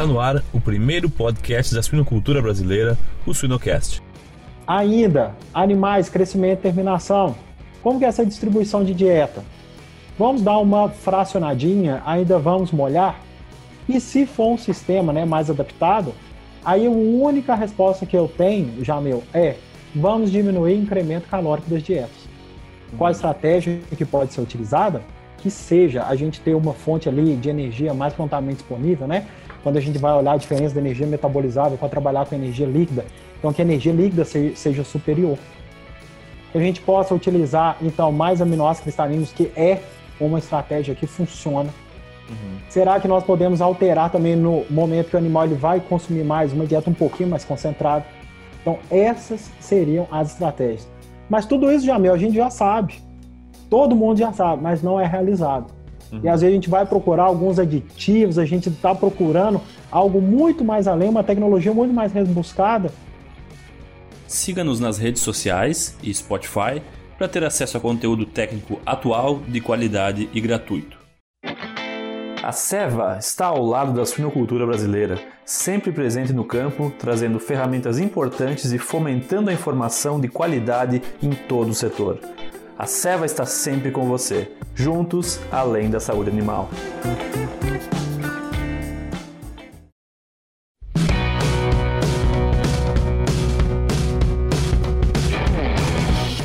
Está no ar o primeiro podcast da suinocultura brasileira, o Suinocast. Ainda, animais, crescimento e terminação. Como que é essa distribuição de dieta? Vamos dar uma fracionadinha, ainda vamos molhar? E se for um sistema né, mais adaptado, aí a única resposta que eu tenho, já meu, é vamos diminuir o incremento calórico das dietas. Qual a estratégia que pode ser utilizada? Que seja a gente ter uma fonte ali de energia mais prontamente disponível, né? Quando a gente vai olhar a diferença da energia metabolizável para trabalhar com energia líquida, então que a energia líquida seja superior. Que a gente possa utilizar, então, mais aminoácidos cristalinos, que é uma estratégia que funciona. Uhum. Será que nós podemos alterar também no momento que o animal ele vai consumir mais, uma dieta um pouquinho mais concentrada? Então, essas seriam as estratégias. Mas tudo isso, Jamel, a gente já sabe. Todo mundo já sabe, mas não é realizado. Uhum. E às vezes a gente vai procurar alguns aditivos, a gente está procurando algo muito mais além, uma tecnologia muito mais rebuscada. Siga-nos nas redes sociais e Spotify para ter acesso a conteúdo técnico atual, de qualidade e gratuito. A Seva está ao lado da suinocultura brasileira, sempre presente no campo, trazendo ferramentas importantes e fomentando a informação de qualidade em todo o setor. A Seva está sempre com você, juntos além da saúde animal.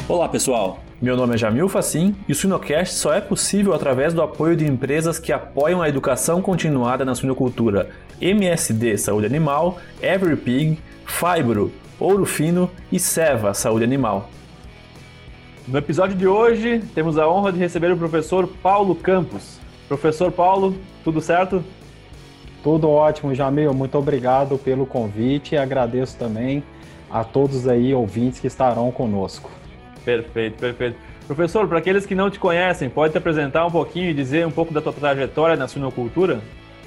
Olá pessoal, meu nome é Jamil Facim e o Suinocast só é possível através do apoio de empresas que apoiam a educação continuada na suinocultura MSD Saúde Animal, EveryPig, Fibro, Ouro Fino e Seva Saúde Animal. No episódio de hoje, temos a honra de receber o professor Paulo Campos. Professor Paulo, tudo certo? Tudo ótimo, Jamil. Muito obrigado pelo convite e agradeço também a todos aí ouvintes que estarão conosco. Perfeito, perfeito. Professor, para aqueles que não te conhecem, pode te apresentar um pouquinho e dizer um pouco da tua trajetória na suinocultura?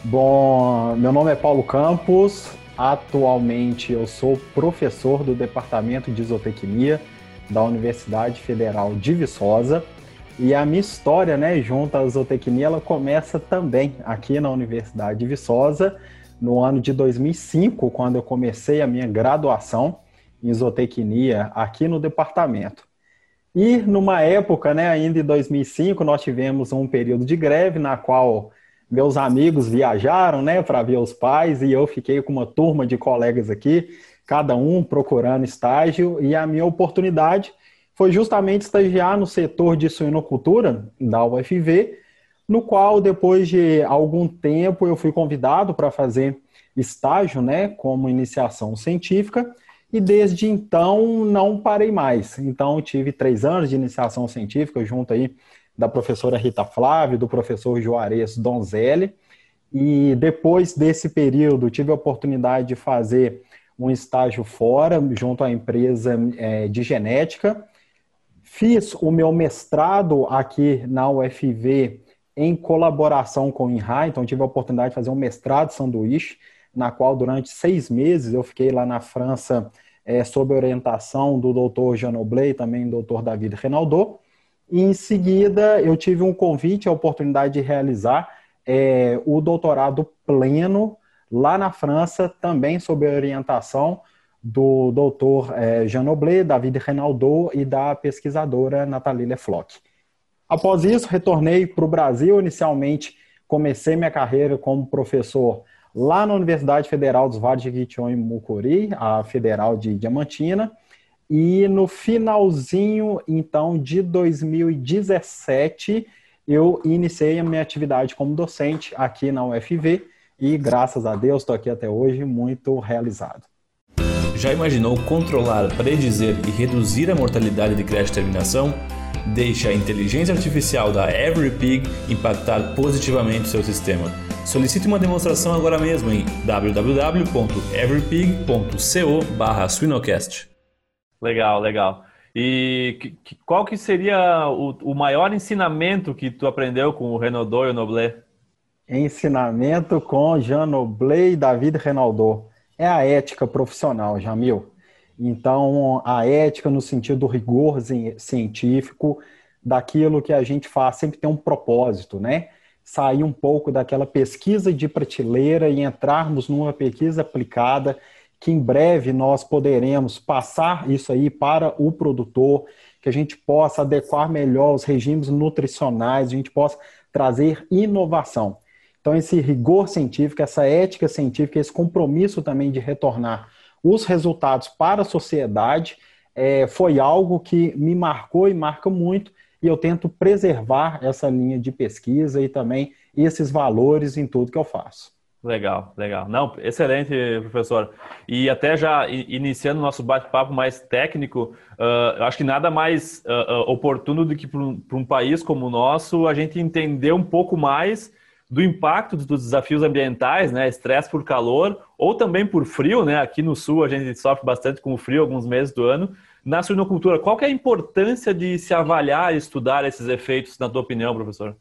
Bom, meu nome é Paulo Campos. Atualmente eu sou professor do Departamento de Isotecnia da Universidade Federal de Viçosa. E a minha história, né, junto à zootecnia, ela começa também aqui na Universidade de Viçosa, no ano de 2005, quando eu comecei a minha graduação em zootecnia aqui no departamento. E numa época, né, ainda em 2005, nós tivemos um período de greve na qual meus amigos viajaram, né, para ver os pais e eu fiquei com uma turma de colegas aqui, cada um procurando estágio e a minha oportunidade foi justamente estagiar no setor de suinocultura da UFV, no qual depois de algum tempo eu fui convidado para fazer estágio, né, como iniciação científica e desde então não parei mais. Então tive três anos de iniciação científica junto aí da professora Rita Flávio, do professor Juarez Donzelli, e depois desse período tive a oportunidade de fazer um estágio fora, junto à empresa é, de genética. Fiz o meu mestrado aqui na UFV em colaboração com o INRA, então tive a oportunidade de fazer um mestrado sanduíche, na qual durante seis meses eu fiquei lá na França é, sob orientação do doutor Jean Obley, também do doutor David Renaldo. E em seguida eu tive um convite, a oportunidade de realizar é, o doutorado pleno lá na França, também sob orientação do doutor é, Jean Oblé, David Renaldo e da pesquisadora Nathalie Lefloc. Após isso, retornei para o Brasil. Inicialmente, comecei minha carreira como professor lá na Universidade Federal dos Vales de Quition e Mucuri, a Federal de Diamantina. E no finalzinho, então, de 2017, eu iniciei a minha atividade como docente aqui na UFV e, graças a Deus, estou aqui até hoje muito realizado. Já imaginou controlar, predizer e reduzir a mortalidade de creche terminação? Deixe a inteligência artificial da EveryPig impactar positivamente o seu sistema. Solicite uma demonstração agora mesmo em www.everypig.co/swinocast. Legal, legal. E que, qual que seria o, o, maior ensinamento que tu aprendeu com o Renaudot e o Noblet? Ensinamento com Jean Noblet e David Renaudot. É a ética profissional, Jamil. Então, a ética no sentido do rigor científico, daquilo que a gente faz, sempre tem um propósito, né? sair um pouco daquela pesquisa de prateleira e entrarmos numa pesquisa aplicada, que em breve nós poderemos passar isso aí para o produtor, que a gente possa adequar melhor os regimes nutricionais, a gente possa trazer inovação. Então, esse rigor científico, essa ética científica, esse compromisso também de retornar os resultados para a sociedade, é, foi algo que me marcou e marca muito, e eu tento preservar essa linha de pesquisa e também esses valores em tudo que eu faço. Legal, legal. Não, excelente, professor. E até já iniciando o nosso bate-papo mais técnico, uh, eu acho que nada mais uh, oportuno do que para um, um, país como o nosso a gente entender um pouco mais do impacto dos desafios ambientais, né? Estresse por calor ou também por frio, né? Aqui no sul a gente sofre bastante com o frio alguns meses do ano. Na suinocultura, qual é a importância de se avaliar e estudar esses efeitos, na tua opinião, professor?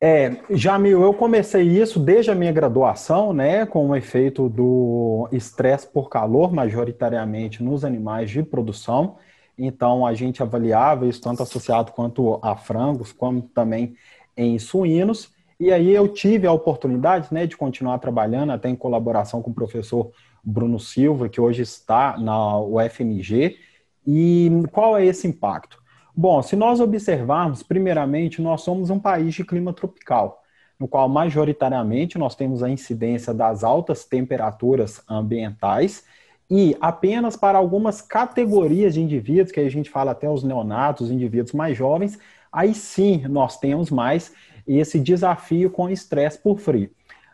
É, Jamil, eu comecei isso desde a minha graduação, né, com o efeito do estresse por calor, majoritariamente nos animais de produção. Então, a gente avaliava isso tanto associado quanto a frangos, como também em suínos. E aí eu tive a oportunidade, né, de continuar trabalhando, até em colaboração com o professor Bruno Silva, que hoje está na UFMG. E qual é esse impacto? Bom, se nós observarmos, primeiramente, nós somos um país de clima tropical, no qual majoritariamente nós temos a incidência das altas temperaturas ambientais e apenas para algumas categorias de indivíduos, que a gente fala até os neonatos, os indivíduos mais jovens, aí sim nós temos mais esse desafio com estresse por frio.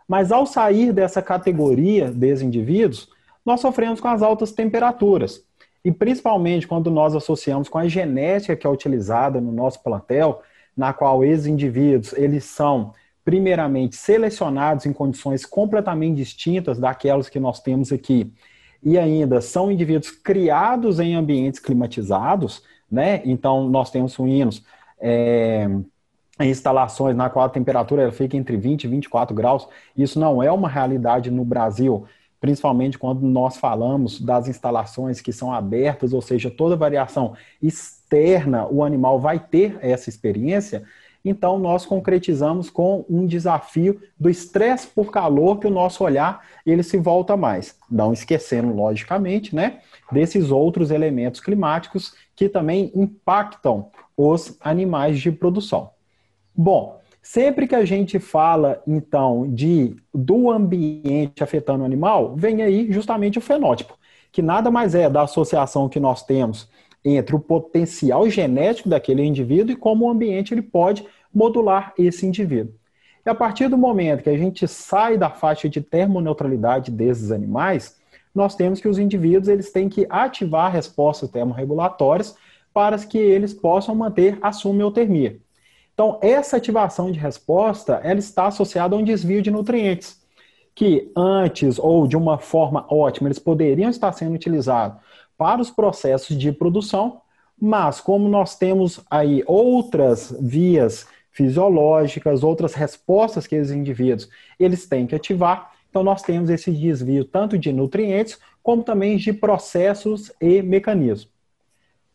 Mas ao sair dessa categoria desses indivíduos, nós sofremos com as altas temperaturas. E principalmente quando nós associamos com a genética que é utilizada no nosso plantel, na qual esses indivíduos eles são primeiramente selecionados em condições completamente distintas daquelas que nós temos aqui, e ainda são indivíduos criados em ambientes climatizados, né? Então nós temos suínos é, instalações na qual a temperatura fica entre 20 e 24 graus. Isso não é uma realidade no Brasil principalmente quando nós falamos das instalações que são abertas, ou seja, toda variação externa, o animal vai ter essa experiência, então nós concretizamos com um desafio do estresse por calor que o nosso olhar ele se volta mais, não esquecendo logicamente, né, desses outros elementos climáticos que também impactam os animais de produção. Bom, Sempre que a gente fala, então, de do ambiente afetando o animal, vem aí justamente o fenótipo, que nada mais é da associação que nós temos entre o potencial genético daquele indivíduo e como o ambiente ele pode modular esse indivíduo. E a partir do momento que a gente sai da faixa de termoneutralidade desses animais, nós temos que os indivíduos eles têm que ativar respostas termorregulatórias para que eles possam manter a sumeotermia. Então, essa ativação de resposta, ela está associada a um desvio de nutrientes, que antes ou de uma forma ótima, eles poderiam estar sendo utilizados para os processos de produção, mas como nós temos aí outras vias fisiológicas, outras respostas que os indivíduos eles têm que ativar, então nós temos esse desvio tanto de nutrientes como também de processos e mecanismos.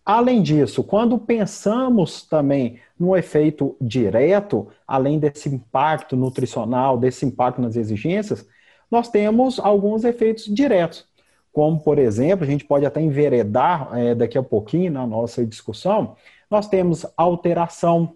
Além disso, quando pensamos também no efeito direto, além desse impacto nutricional, desse impacto nas exigências, nós temos alguns efeitos diretos, como, por exemplo, a gente pode até enveredar é, daqui a pouquinho na nossa discussão, nós temos alteração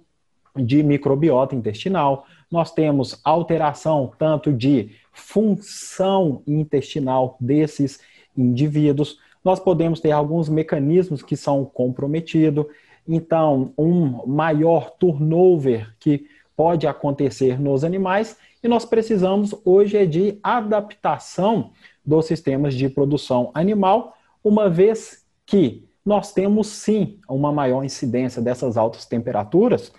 de microbiota intestinal, nós temos alteração tanto de função intestinal desses indivíduos, nós podemos ter alguns mecanismos que são comprometidos, então, um maior turnover que pode acontecer nos animais, e nós precisamos hoje é de adaptação dos sistemas de produção animal, uma vez que nós temos sim uma maior incidência dessas altas temperaturas.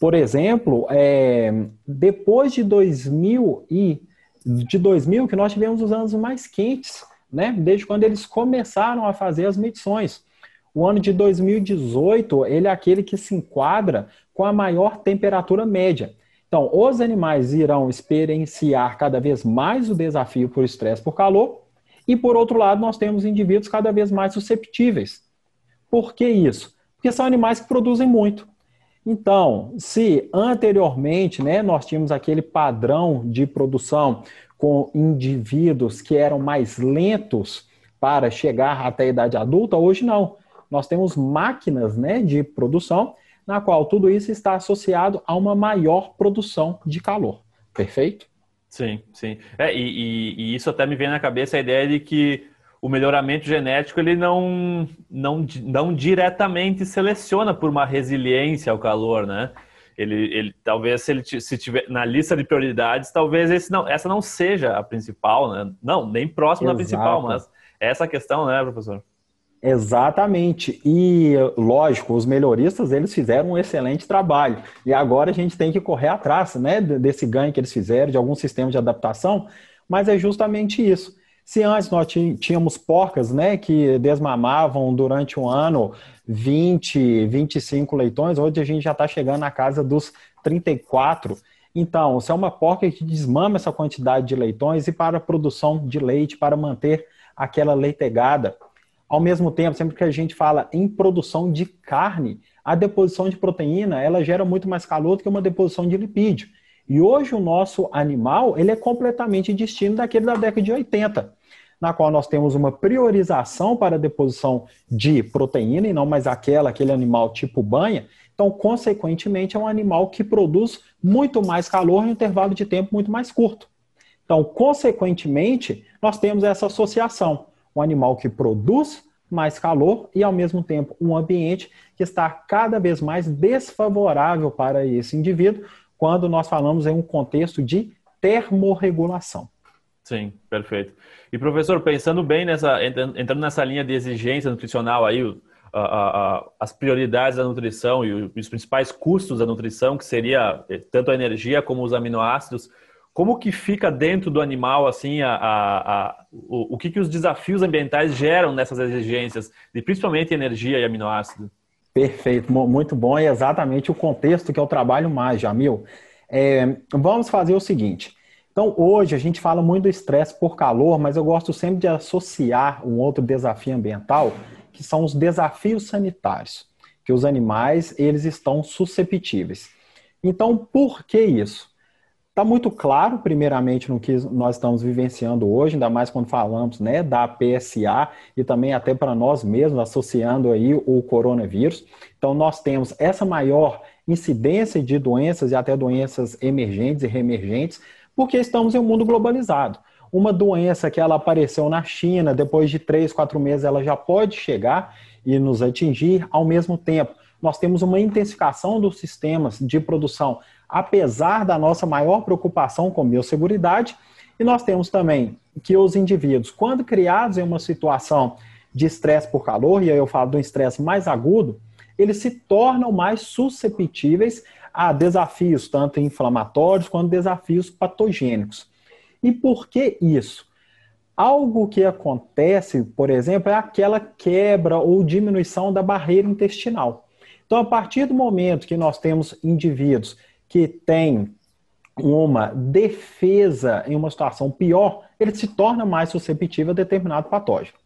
Por exemplo, é, depois de 2000 e de 2000 que nós tivemos os anos mais quentes né? Desde quando eles começaram a fazer as medições. O ano de 2018, ele é aquele que se enquadra com a maior temperatura média. Então, os animais irão experienciar cada vez mais o desafio por estresse por calor, e por outro lado, nós temos indivíduos cada vez mais susceptíveis. Por que isso? Porque são animais que produzem muito. Então, se anteriormente né, nós tínhamos aquele padrão de produção com indivíduos que eram mais lentos para chegar até a idade adulta, hoje não. Nós temos máquinas né, de produção na qual tudo isso está associado a uma maior produção de calor. Perfeito? Sim, sim. É, e, e, e isso até me vem na cabeça a ideia de que o melhoramento genético ele não, não, não diretamente seleciona por uma resiliência ao calor, né? Ele, ele talvez se ele se tiver na lista de prioridades, talvez esse não, essa não seja a principal, né? Não, nem próximo Exato. da principal, mas essa questão, né, professor? Exatamente. E, lógico, os melhoristas, eles fizeram um excelente trabalho. E agora a gente tem que correr atrás, né, desse ganho que eles fizeram, de algum sistema de adaptação, mas é justamente isso. Se antes nós tínhamos porcas, né, que desmamavam durante um ano 20, 25 leitões, hoje a gente já está chegando na casa dos 34. Então, se é uma porca que desmama essa quantidade de leitões e para a produção de leite, para manter aquela leitegada, ao mesmo tempo, sempre que a gente fala em produção de carne, a deposição de proteína, ela gera muito mais calor do que uma deposição de lipídio. E hoje o nosso animal, ele é completamente distinto daquele da década de 80, na qual nós temos uma priorização para a deposição de proteína e não mais aquela, aquele animal tipo banha. Então, consequentemente, é um animal que produz muito mais calor em um intervalo de tempo muito mais curto. Então, consequentemente, nós temos essa associação. Um animal que produz mais calor e, ao mesmo tempo, um ambiente que está cada vez mais desfavorável para esse indivíduo, quando nós falamos em um contexto de termorregulação. Sim, perfeito. E professor, pensando bem nessa, entrando nessa linha de exigência nutricional aí, a, a, a, as prioridades da nutrição e os principais custos da nutrição, que seria eh, tanto a energia como os aminoácidos, como que fica dentro do animal assim a, o, o que, que os desafios ambientais geram nessas exigências, de principalmente energia e aminoácido? Perfeito, muito bom. É exatamente o contexto que eu trabalho mais, Jamil. É, vamos fazer o seguinte. Então, hoje a gente fala muito do estresse por calor, mas eu gosto sempre de associar um outro desafio ambiental, que são os desafios sanitários, que os animais eles estão susceptíveis. Então, por que isso? Está muito claro, primeiramente, no que nós estamos vivenciando hoje, ainda mais quando falamos né, da PSA e também até para nós mesmos, associando aí o coronavírus. Então, nós temos essa maior incidência de doenças e até doenças emergentes e reemergentes, porque estamos em um mundo globalizado. Uma doença que ela apareceu na China, depois de três, quatro meses, ela já pode chegar e nos atingir ao mesmo tempo. Nós temos uma intensificação dos sistemas de produção apesar da nossa maior preocupação com biosseguridade. E nós temos também que os indivíduos, quando criados em uma situação de estresse por calor, e aí eu falo um estresse mais agudo, eles se tornam mais susceptíveis a desafios tanto inflamatórios quanto desafios patogênicos. E por que isso? Algo que acontece, por exemplo, é aquela quebra ou diminuição da barreira intestinal. Então, a partir do momento que nós temos indivíduos que tem uma defesa em uma situação pior, ele se torna mais susceptível a determinado patógeno.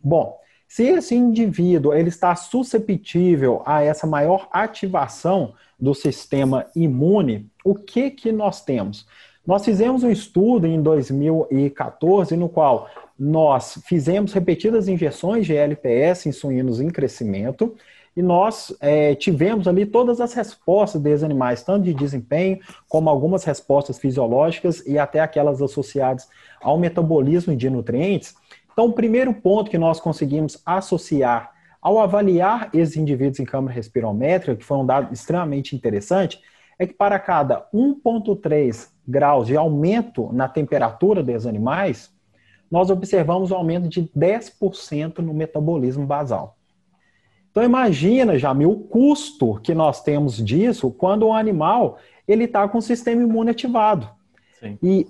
Bom, se esse indivíduo ele está susceptível a essa maior ativação do sistema imune, o que que nós temos? Nós fizemos um estudo em 2014 no qual nós fizemos repetidas injeções de LPS em suínos em crescimento e nós é, tivemos ali todas as respostas desses animais, tanto de desempenho, como algumas respostas fisiológicas e até aquelas associadas ao metabolismo de nutrientes. Então, o primeiro ponto que nós conseguimos associar ao avaliar esses indivíduos em câmara respirométrica, que foi um dado extremamente interessante, é que para cada 1,3 graus de aumento na temperatura desses animais, nós observamos um aumento de 10% no metabolismo basal. Então imagina, Jamil, o custo que nós temos disso quando o animal ele está com o sistema imune ativado. Sim. E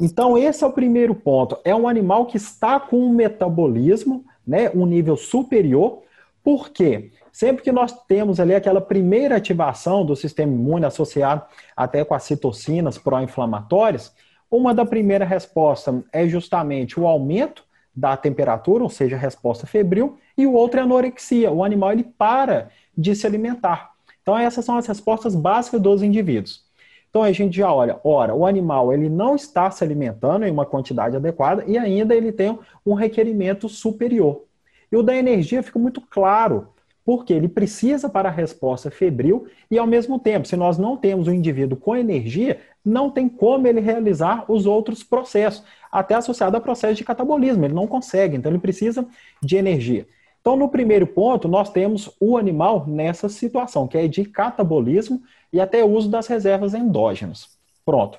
então esse é o primeiro ponto. É um animal que está com um metabolismo, né, um nível superior. Por quê? Sempre que nós temos ali aquela primeira ativação do sistema imune associado até com as citocinas pró-inflamatórias, uma da primeira resposta é justamente o aumento da temperatura, ou seja, a resposta febril, e o outro é anorexia. O animal ele para de se alimentar. Então, essas são as respostas básicas dos indivíduos. Então, a gente já olha, ora, o animal ele não está se alimentando em uma quantidade adequada e ainda ele tem um requerimento superior. E o da energia fica muito claro, porque ele precisa para a resposta febril e, ao mesmo tempo, se nós não temos um indivíduo com energia, não tem como ele realizar os outros processos, até associado a processo de catabolismo, ele não consegue, então ele precisa de energia. Então, no primeiro ponto, nós temos o animal nessa situação, que é de catabolismo e até uso das reservas endógenas. Pronto.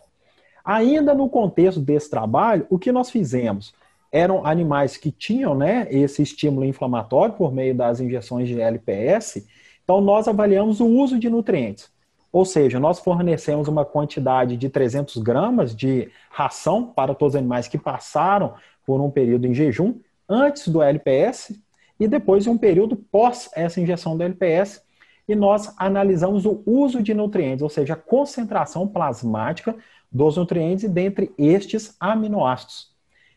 Ainda no contexto desse trabalho, o que nós fizemos? Eram animais que tinham né, esse estímulo inflamatório por meio das injeções de LPS, então nós avaliamos o uso de nutrientes. Ou seja, nós fornecemos uma quantidade de 300 gramas de ração para todos os animais que passaram por um período em jejum antes do LPS e depois de um período pós essa injeção do LPS, e nós analisamos o uso de nutrientes, ou seja, a concentração plasmática dos nutrientes dentre estes aminoácidos.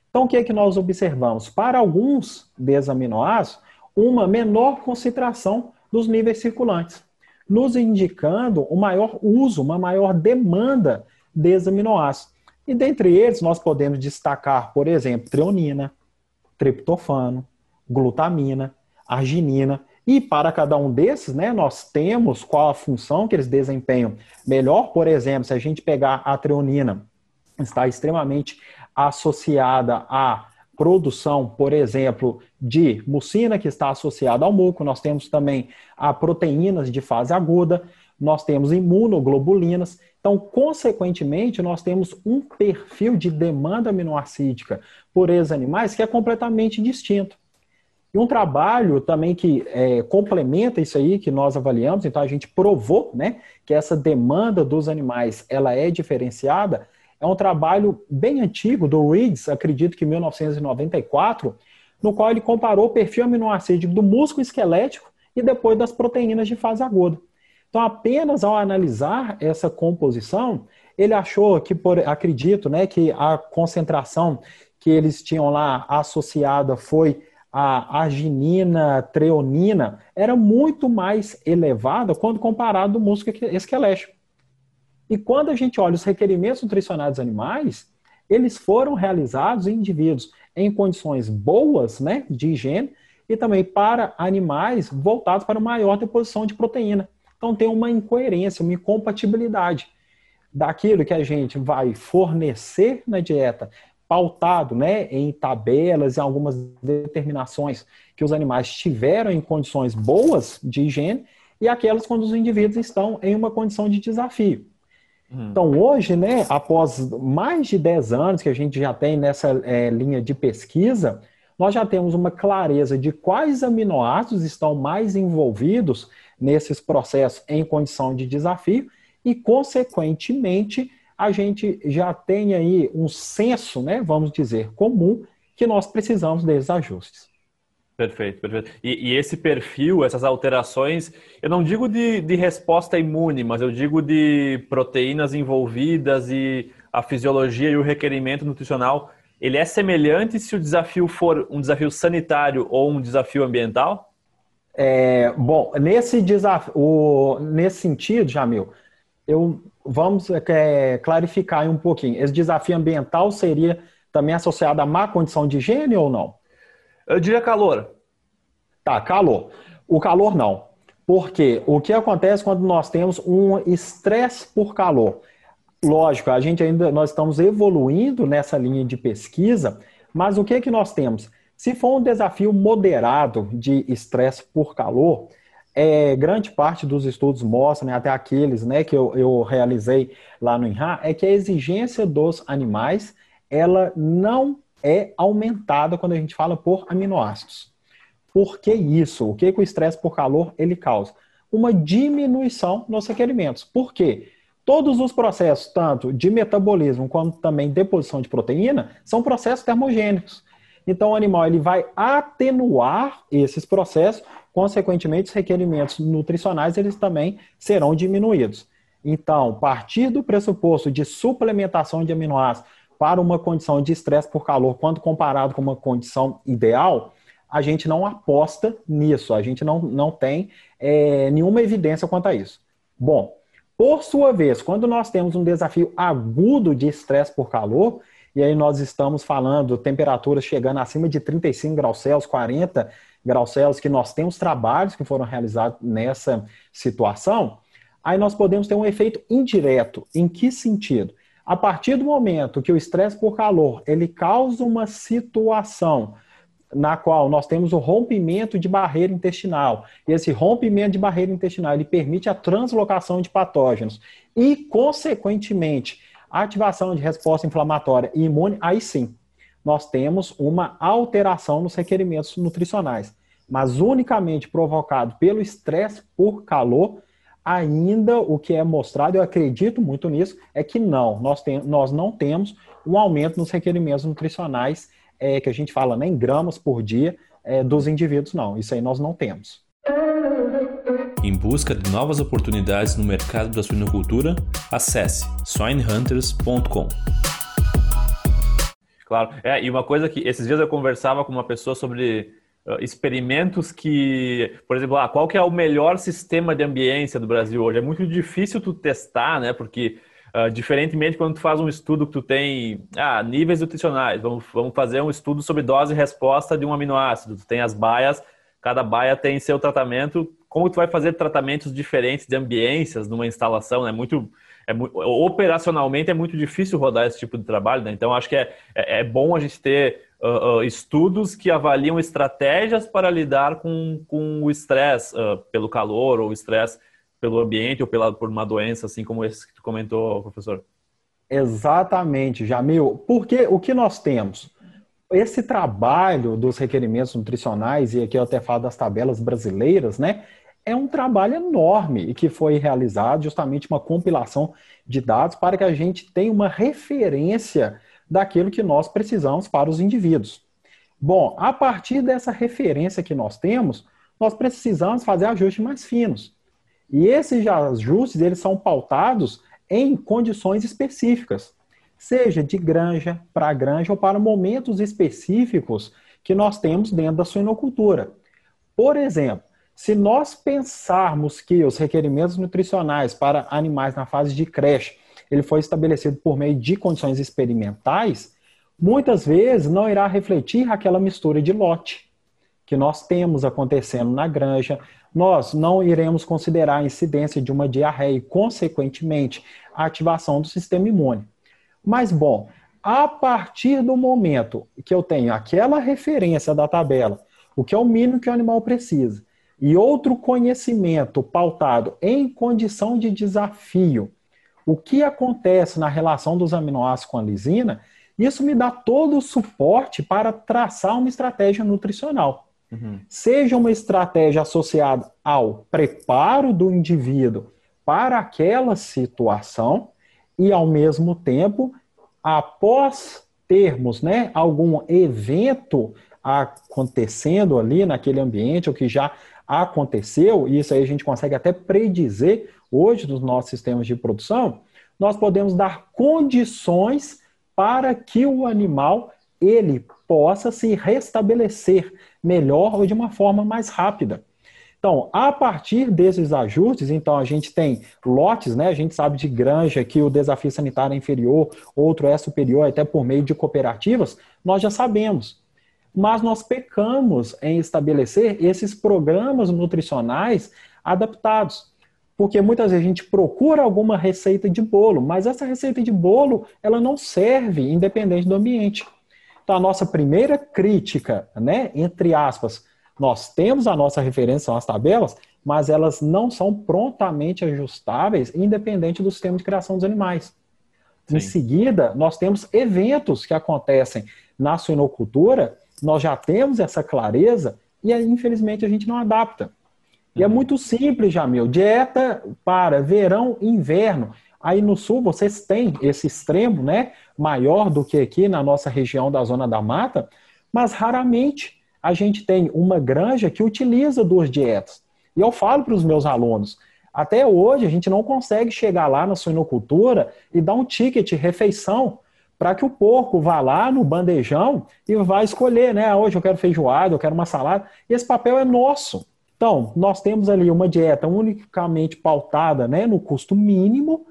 Então, o que é que nós observamos? Para alguns desses aminoácidos, uma menor concentração dos níveis circulantes, nos indicando um maior uso, uma maior demanda desses aminoácidos. E dentre eles, nós podemos destacar, por exemplo, treonina, triptofano, glutamina, arginina. E para cada um desses, né, nós temos qual a função que eles desempenham melhor. Por exemplo, se a gente pegar a treonina, está extremamente associada à produção, por exemplo, de mucina, que está associada ao muco. Nós temos também a proteínas de fase aguda, nós temos imunoglobulinas. Então, consequentemente, nós temos um perfil de demanda aminoácida por esses animais que é completamente distinto. E um trabalho também que é, complementa isso aí que nós avaliamos, então a gente provou né, que essa demanda dos animais ela é diferenciada, é um trabalho bem antigo do Reeds, acredito que 1994, no qual ele comparou o perfil aminoácido do músculo esquelético e depois das proteínas de fase aguda. Então, apenas ao analisar essa composição, ele achou que, por, acredito, né, que a concentração que eles tinham lá associada foi a arginina, treonina, era muito mais elevada quando comparado ao músculo esquelético. E quando a gente olha os requerimentos nutricionais dos animais, eles foram realizados em indivíduos em condições boas né, de higiene e também para animais voltados para maior deposição de proteína. Então tem uma incoerência, uma incompatibilidade daquilo que a gente vai fornecer na dieta pautado né, em tabelas e algumas determinações que os animais tiveram em condições boas de higiene e aquelas quando os indivíduos estão em uma condição de desafio. Hum. Então, hoje, né, após mais de 10 anos que a gente já tem nessa é, linha de pesquisa, nós já temos uma clareza de quais aminoácidos estão mais envolvidos nesses processos em condição de desafio e, consequentemente, a gente já tem aí um senso, né, vamos dizer, comum, que nós precisamos desses ajustes. Perfeito, perfeito. E, e, esse perfil, essas alterações, eu não digo de, de resposta imune, mas eu digo de proteínas envolvidas e a fisiologia e o requerimento nutricional, ele é semelhante se o desafio for um desafio sanitário ou um desafio ambiental? É, bom, nesse desafio, nesse sentido, Jamil, eu vamos é, clarificar um pouquinho. Esse desafio ambiental seria também associado à má condição de higiene ou não? Eu diria calor. Tá, calor. O calor não. Porque o que acontece quando nós temos um estresse por calor? Lógico, a gente ainda nós estamos evoluindo nessa linha de pesquisa, mas o que que nós temos? Se for um desafio moderado de estresse por calor, é, grande parte dos estudos mostram, né, até aqueles né, que eu, eu realizei lá no INRA, é que a exigência dos animais ela não é aumentada quando a gente fala por aminoácidos. Por que isso? O que, que o estresse por calor ele causa? Uma diminuição nos requerimentos. Por quê? Todos os processos, tanto de metabolismo quanto também deposição de proteína, são processos termogênicos. Então, o animal ele vai atenuar esses processos consequentemente, os requerimentos nutricionais eles também serão diminuídos. Então, partir do pressuposto de suplementação de aminoácidos para uma condição de estresse por calor, quando comparado com uma condição ideal, a gente não aposta nisso, a gente não, não tem é, nenhuma evidência quanto a isso. Bom, por sua vez, quando nós temos um desafio agudo de estresse por calor, e aí nós estamos falando temperaturas chegando acima de 35 graus Celsius, 40 graus Celsius, que nós temos trabalhos que foram realizados nessa situação, aí nós podemos ter um efeito indireto. Em que sentido? A partir do momento que o estresse por calor ele causa uma situação na qual nós temos o rompimento de barreira intestinal. E esse rompimento de barreira intestinal ele permite a translocação de patógenos e, consequentemente, a ativação de resposta inflamatória e imune. Aí sim, nós temos uma alteração nos requerimentos nutricionais, mas unicamente provocado pelo estresse por calor. Ainda o que é mostrado, eu acredito muito nisso, é que não, nós, tem, nós não temos um aumento nos requerimentos nutricionais é, que a gente fala né, em gramas por dia é, dos indivíduos, não. Isso aí nós não temos. Em busca de novas oportunidades no mercado da suinocultura, acesse swinehunters.com. Claro, é, e uma coisa que esses dias eu conversava com uma pessoa sobre uh, experimentos que, por exemplo, ah, qual que é o melhor sistema de ambiência do Brasil hoje? É muito difícil tu testar, né? Porque Uh, diferentemente quando tu faz um estudo que tu tem ah, níveis nutricionais, vamos, vamos fazer um estudo sobre dose e resposta de um aminoácido. Tu tem as baias, cada baia tem seu tratamento. Como tu vai fazer tratamentos diferentes de ambiências numa instalação? É muito, é, operacionalmente é muito difícil rodar esse tipo de trabalho, né? Então acho que é, é, é bom a gente ter uh, uh, estudos que avaliam estratégias para lidar com, com o estresse pelo calor ou estresse pelo ambiente ou pela, por uma doença, assim como esse que tu comentou, professor? Exatamente, Jamil. Porque o que nós temos? Esse trabalho dos requerimentos nutricionais, e aqui eu até falo das tabelas brasileiras, né? É um trabalho enorme e que foi realizado justamente uma compilação de dados para que a gente tenha uma referência daquilo que nós precisamos para os indivíduos. Bom, a partir dessa referência que nós temos, nós precisamos fazer ajustes mais finos. E esses ajustes eles são pautados em condições específicas, seja de granja para granja ou para momentos específicos que nós temos dentro da suinocultura. Por exemplo, se nós pensarmos que os requerimentos nutricionais para animais na fase de creche ele foi estabelecido por meio de condições experimentais, muitas vezes não irá refletir aquela mistura de lote que nós temos acontecendo na granja, nós não iremos considerar a incidência de uma diarreia e, consequentemente, a ativação do sistema imune. Mas, bom, a partir do momento que eu tenho aquela referência da tabela, o que é o mínimo que o animal precisa, e outro conhecimento pautado em condição de desafio, o que acontece na relação dos aminoácidos com a lisina, isso me dá todo o suporte para traçar uma estratégia nutricional. Uhum. Seja uma estratégia associada ao preparo do indivíduo para aquela situação e, ao mesmo tempo, após termos né, algum evento acontecendo ali naquele ambiente, ou que já aconteceu, e isso aí a gente consegue até predizer hoje nos nossos sistemas de produção, nós podemos dar condições para que o animal ele possa se restabelecer melhor ou de uma forma mais rápida. Então, a partir desses ajustes, então a gente tem lotes, né? A gente sabe de granja que o desafio sanitário é inferior, outro é superior, até por meio de cooperativas, nós já sabemos. Mas nós pecamos em estabelecer esses programas nutricionais adaptados. Porque muitas vezes a gente procura alguma receita de bolo, mas essa receita de bolo, ela não serve independente do ambiente. Então, a nossa primeira crítica, né, entre aspas, nós temos a nossa referência, são as tabelas, mas elas não são prontamente ajustáveis, independente do sistema de criação dos animais. Sim. Em seguida, nós temos eventos que acontecem na suinocultura, nós já temos essa clareza e, infelizmente, a gente não adapta. E é uhum. muito simples, Jamil. Dieta para verão e inverno. Aí no sul vocês têm esse extremo, né, maior do que aqui na nossa região da zona da mata, mas raramente a gente tem uma granja que utiliza duas dietas. E eu falo para os meus alunos, até hoje a gente não consegue chegar lá na suinocultura e dar um ticket refeição para que o porco vá lá no bandejão e vá escolher, né? Ah, hoje eu quero feijoada, eu quero uma salada. E esse papel é nosso. Então, nós temos ali uma dieta unicamente pautada né, no custo mínimo,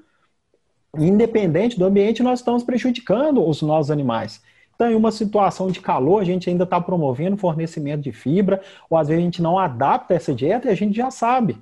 independente do ambiente, nós estamos prejudicando os nossos animais. Então, em uma situação de calor, a gente ainda está promovendo fornecimento de fibra, ou às vezes a gente não adapta essa dieta e a gente já sabe.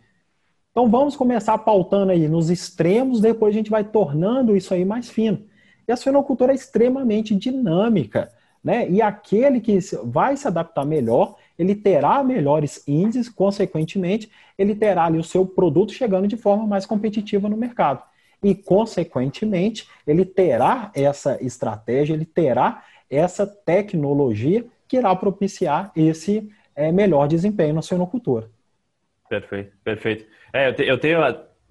Então, vamos começar pautando aí nos extremos, depois a gente vai tornando isso aí mais fino. E a suinocultura é extremamente dinâmica, né? E aquele que vai se adaptar melhor, ele terá melhores índices, consequentemente, ele terá ali o seu produto chegando de forma mais competitiva no mercado. E, consequentemente, ele terá essa estratégia, ele terá essa tecnologia que irá propiciar esse é, melhor desempenho na suinocultura. Perfeito, perfeito. É, eu, te, eu, tenho,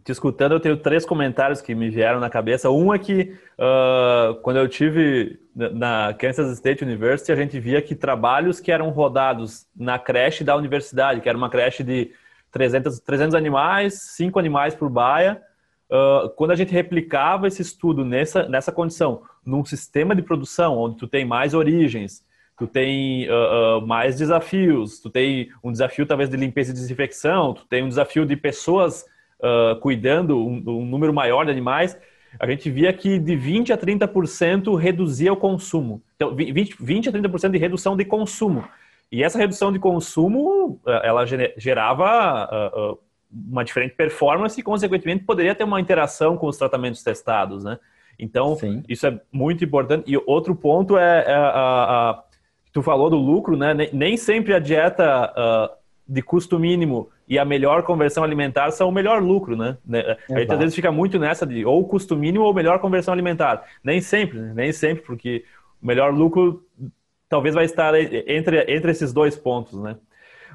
te escutando, eu tenho três comentários que me vieram na cabeça. Um é que uh, quando eu tive na Kansas State University, a gente via que trabalhos que eram rodados na creche da universidade, que era uma creche de 300, 300 animais, 5 animais por baia, uh, quando a gente replicava esse estudo nessa, nessa condição, num sistema de produção onde tu tem mais origens, tu tem uh, uh, mais desafios, tu tem um desafio talvez de limpeza e desinfecção, tu tem um desafio de pessoas cuidando um, um número maior de animais, a gente via que de 20 a 30% reduzia o consumo. Então, 20, 20 a 30% de redução de consumo. E essa redução de consumo, ela gerava uma diferente performance e, consequentemente, poderia ter uma interação com os tratamentos testados, né? Então, Sim. isso é muito importante. E outro ponto é, é a, a, tu falou do lucro, né? Nem sempre a dieta uh, de custo mínimo e a melhor conversão alimentar são o melhor lucro, né? né? A gente às vezes fica muito nessa de ou custo mínimo ou melhor conversão alimentar. Nem sempre, né? nem sempre, porque o melhor lucro talvez vai estar entre, entre esses dois pontos, né?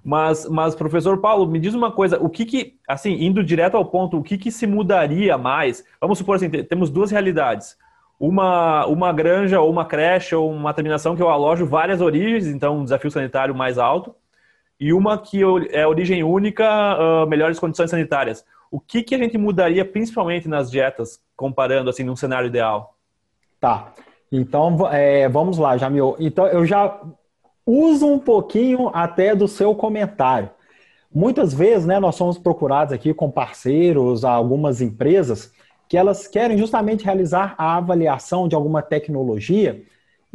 Mas, mas, professor Paulo, me diz uma coisa, o que que, assim, indo direto ao ponto, o que que se mudaria mais? Vamos supor assim, temos duas realidades. Uma, uma granja ou uma creche ou uma terminação que eu alojo várias origens, então um desafio sanitário mais alto, e uma que é origem única, uh, melhores condições sanitárias. O que que a gente mudaria principalmente nas dietas, comparando assim num cenário ideal? Tá. Então, é, vamos lá, Jamil. Então, eu já usa um pouquinho até do seu comentário. Muitas vezes, né, nós somos procurados aqui com parceiros, algumas empresas, que elas querem justamente realizar a avaliação de alguma tecnologia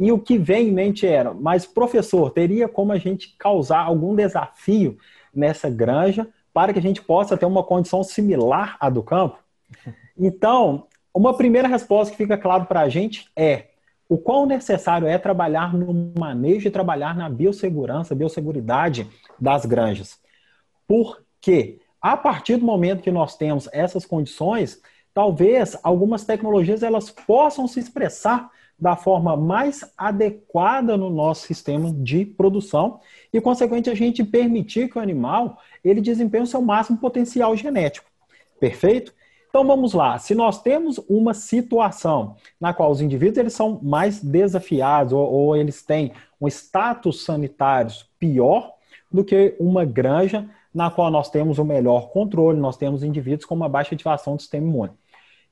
e o que vem em mente era, mas professor, teria como a gente causar algum desafio nessa granja para que a gente possa ter uma condição similar à do campo? Então, uma primeira resposta que fica claro para a gente é o quão necessário é trabalhar no manejo e trabalhar na biossegurança, biosseguridade das granjas. Porque a partir do momento que nós temos essas condições, talvez algumas tecnologias elas possam se expressar da forma mais adequada no nosso sistema de produção e, consequente, a gente permitir que o animal ele desempenhe o seu máximo potencial genético. Perfeito? Então vamos lá, se nós temos uma situação na qual os indivíduos eles são mais desafiados ou, ou eles têm um status sanitário pior do que uma granja na qual nós temos o melhor controle, nós temos indivíduos com uma baixa ativação do sistema imune.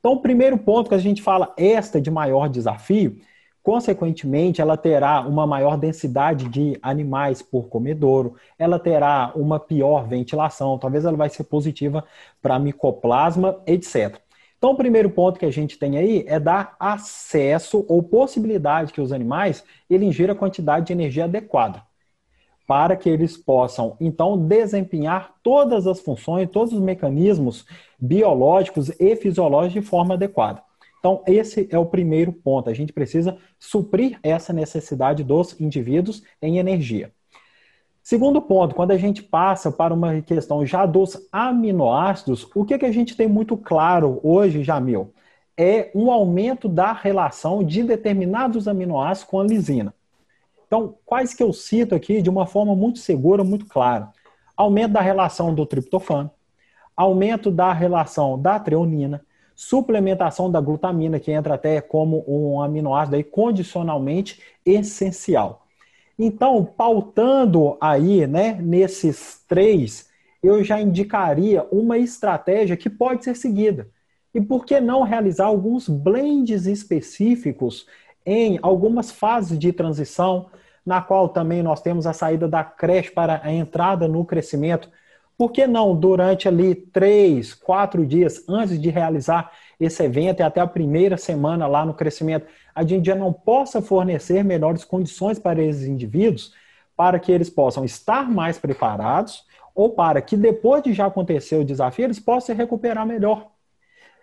Então, o primeiro ponto que a gente fala, esta de maior desafio, Consequentemente, ela terá uma maior densidade de animais por comedouro, ela terá uma pior ventilação, talvez ela vai ser positiva para micoplasma, etc. Então, o primeiro ponto que a gente tem aí é dar acesso ou possibilidade que os animais ele ingira a quantidade de energia adequada para que eles possam, então, desempenhar todas as funções, todos os mecanismos biológicos e fisiológicos de forma adequada. Então, esse é o primeiro ponto. A gente precisa suprir essa necessidade dos indivíduos em energia. Segundo ponto, quando a gente passa para uma questão já dos aminoácidos, o que, que a gente tem muito claro hoje, Jamil? É um aumento da relação de determinados aminoácidos com a lisina. Então, quais que eu cito aqui de uma forma muito segura, muito clara? Aumento da relação do triptofano, aumento da relação da treonina, suplementação da glutamina, que entra até como um aminoácido aí condicionalmente essencial. Então, pautando aí, né, nesses três, eu já indicaria uma estratégia que pode ser seguida. E por que não realizar alguns blends específicos em algumas fases de transição, na qual também nós temos a saída da creche para a entrada no crescimento. Por que não, durante ali três, quatro dias antes de realizar esse evento e até a primeira semana lá no crescimento, a gente já não possa fornecer melhores condições para esses indivíduos, para que eles possam estar mais preparados ou para que depois de já acontecer o desafio, eles possam se recuperar melhor.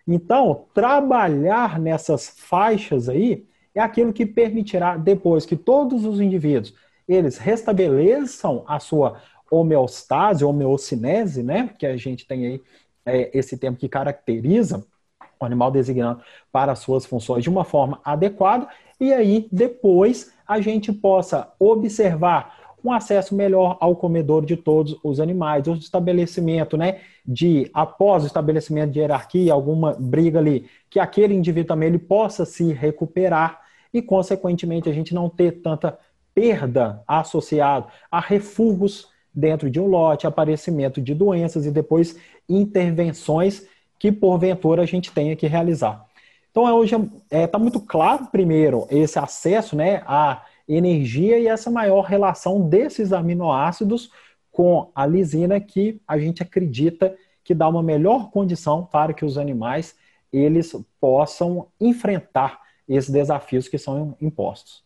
Então, trabalhar nessas faixas aí é aquilo que permitirá depois que todos os indivíduos eles restabeleçam a sua homeostase, homeocinese, né, que a gente tem aí é, esse termo que caracteriza o animal designado para as suas funções de uma forma adequada, e aí depois a gente possa observar um acesso melhor ao comedouro de todos os animais, o estabelecimento, né, de após o estabelecimento de hierarquia, alguma briga ali, que aquele indivíduo também ele possa se recuperar e consequentemente a gente não ter tanta perda associada a refugos dentro de um lote, aparecimento de doenças e depois intervenções que porventura a gente tenha que realizar. Então hoje está é, tá muito claro primeiro esse acesso, né, a energia e essa maior relação desses aminoácidos com a lisina que a gente acredita que dá uma melhor condição para que os animais eles possam enfrentar esses desafios que são impostos.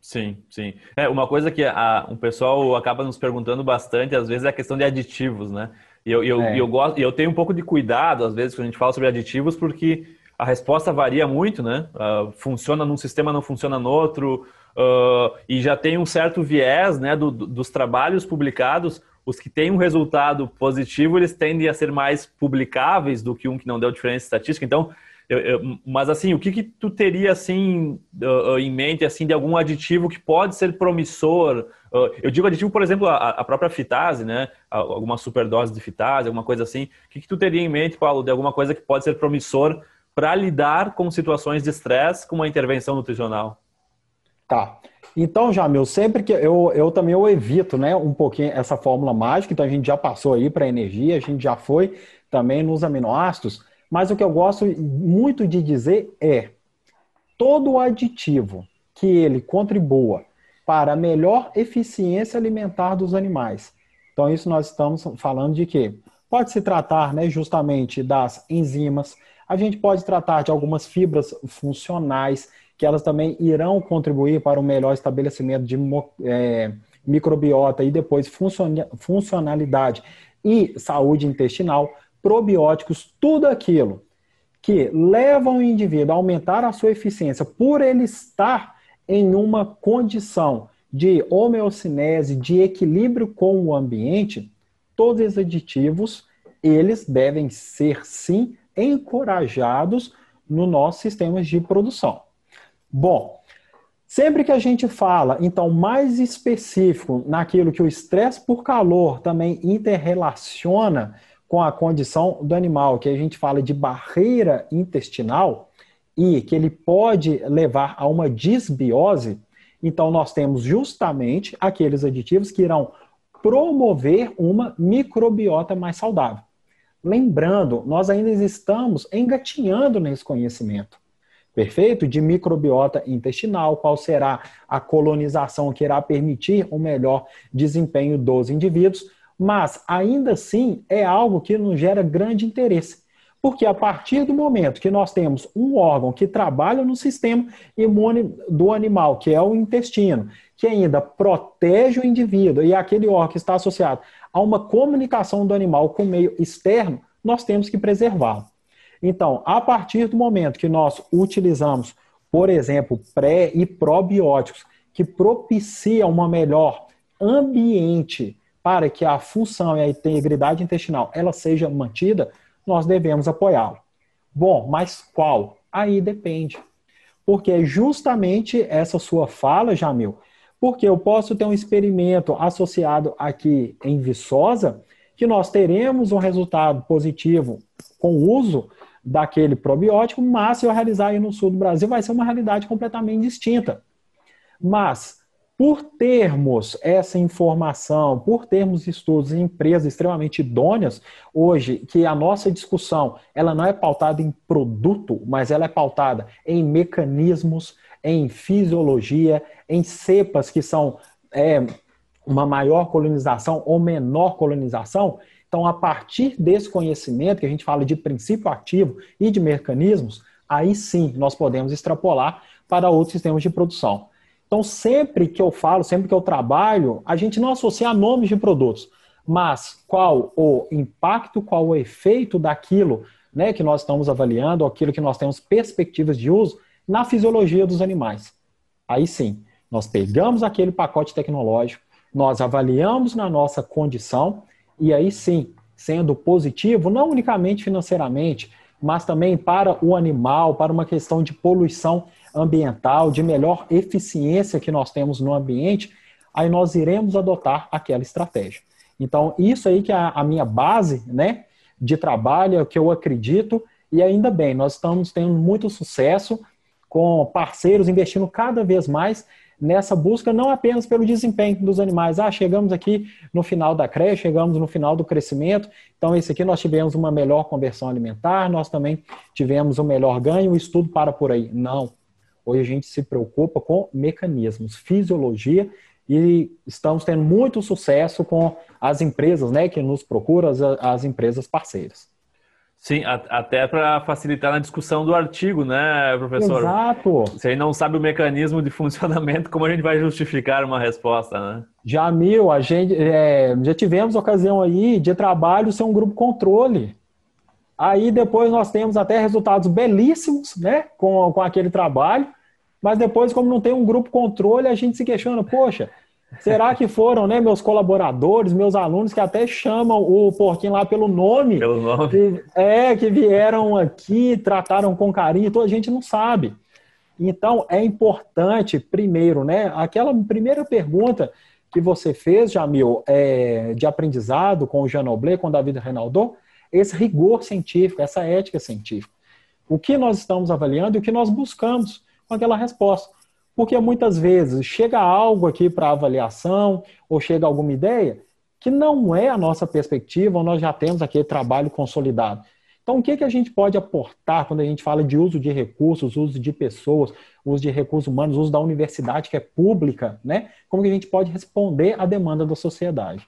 Sim, sim. É, uma coisa que a, um pessoal acaba nos perguntando bastante, às vezes, é a questão de aditivos, né? E eu, eu, é. eu, gosto, eu tenho um pouco de cuidado, às vezes, quando a gente fala sobre aditivos, porque a resposta varia muito, né? Uh, funciona num sistema, não funciona no outro. Uh, e já tem um certo viés né, do, do, dos trabalhos publicados. Os que têm um resultado positivo, eles tendem a ser mais publicáveis do que um que não deu diferença estatística. Então, eu, mas assim, o que, que tu teria assim uh, em mente assim de algum aditivo que pode ser promissor? Uh, eu digo aditivo, por exemplo, a, a, própria fitase, né? Alguma superdose de fitase, alguma coisa assim. O que, que tu teria em mente, Paulo, de alguma coisa que pode ser promissor para lidar com situações de estresse com uma intervenção nutricional? Tá. Então, Jamil, sempre que eu, eu também eu evito, né, um pouquinho essa fórmula mágica, então a gente já passou aí para energia, a gente já foi também nos aminoácidos, mas o que eu gosto muito de dizer é todo aditivo que ele contribua para a melhor eficiência alimentar dos animais. Então, isso nós estamos falando de quê? Pode se tratar né, justamente das enzimas, a gente pode tratar de algumas fibras funcionais, que elas também irão contribuir para o melhor estabelecimento de é, microbiota e depois funcionalidade e saúde intestinal, probióticos, tudo aquilo que leva o indivíduo a aumentar a sua eficiência por ele estar em uma condição de homeocinese, de equilíbrio com o ambiente, todos os aditivos, eles devem ser sim encorajados no nosso sistema de produção. Bom, sempre que a gente fala, então, mais específico naquilo que o estresse por calor também interrelaciona com a condição do animal, que a gente fala de barreira intestinal e que ele pode levar a uma disbiose, então nós temos justamente aqueles aditivos que irão promover uma microbiota mais saudável. Lembrando, nós ainda estamos engatinhando nesse conhecimento perfeito? De microbiota intestinal, qual será a colonização que irá permitir o um melhor desempenho dos indivíduos, mas ainda assim é algo que nos gera grande interesse. Porque a partir do momento que nós temos um órgão que trabalha no sistema imune do animal, que é o intestino, que ainda protege o indivíduo e aquele órgão que está associado a uma comunicação do animal com o meio externo, nós temos que preservá-lo. Então, a partir do momento que nós utilizamos, por exemplo, pré e probióticos, que propiciam uma melhor ambiente para que a função e a integridade intestinal ela seja mantida, nós devemos apoiá-lo. Bom, mas qual? Aí depende. Porque é justamente essa sua fala, Jamil, porque eu posso ter um experimento associado aqui em Viçosa, que nós teremos um resultado positivo com o uso daquele probiótico, mas se eu realizar aí no sul do Brasil, vai ser uma realidade completamente distinta. Mas, por termos essa informação, por termos estudos em empresas extremamente idôneas, hoje, que a nossa discussão, ela não é pautada em produto, mas ela é pautada em mecanismos, em fisiologia, em cepas que são é, uma maior colonização ou menor colonização. Então, a partir desse conhecimento, que a gente fala de princípio ativo e de mecanismos, aí sim nós podemos extrapolar para outros sistemas de produção. Então, sempre que eu falo, sempre que eu trabalho, a gente não associa nomes de produtos, mas qual o impacto, qual o efeito daquilo né, que nós estamos avaliando, aquilo que nós temos perspectivas de uso na fisiologia dos animais. Aí sim, nós pegamos aquele pacote tecnológico, nós avaliamos na nossa condição, e aí sim, sendo positivo, não unicamente financeiramente, mas também para o animal, para uma questão de poluição ambiental, de melhor eficiência que nós temos no ambiente, aí nós iremos adotar aquela estratégia. Então, isso aí que é a minha base né, de trabalho, é o que eu acredito, e ainda bem, nós estamos tendo muito sucesso com parceiros investindo cada vez mais nessa busca, não apenas pelo desempenho dos animais. Ah, chegamos aqui no final da creche, chegamos no final do crescimento, então esse aqui nós tivemos uma melhor conversão alimentar, nós também tivemos um melhor ganho, o estudo para por aí. Não. Hoje a gente se preocupa com mecanismos, fisiologia e estamos tendo muito sucesso com as empresas né, que nos procuram, as, as empresas parceiras. Sim, até para facilitar na discussão do artigo, né, professor? Exato. Se aí não sabe o mecanismo de funcionamento, como a gente vai justificar uma resposta, né? Já, Mil, a gente é, já tivemos ocasião aí de trabalho ser um grupo controle. Aí depois nós temos até resultados belíssimos, né, com, com aquele trabalho, mas depois, como não tem um grupo controle, a gente se questiona, poxa, será que foram né, meus colaboradores, meus alunos, que até chamam o porquinho lá pelo nome? Pelo nome. Que, é, que vieram aqui, trataram com carinho, toda a gente não sabe. Então, é importante, primeiro, né, aquela primeira pergunta que você fez, Jamil, é, de aprendizado com o Jean Oblé, com o David Reinaldo, esse rigor científico, essa ética científica. O que nós estamos avaliando e o que nós buscamos com aquela resposta. Porque muitas vezes chega algo aqui para avaliação ou chega alguma ideia que não é a nossa perspectiva, ou nós já temos aquele trabalho consolidado. Então, o que, que a gente pode aportar quando a gente fala de uso de recursos, uso de pessoas, uso de recursos humanos, uso da universidade que é pública, né? Como que a gente pode responder à demanda da sociedade?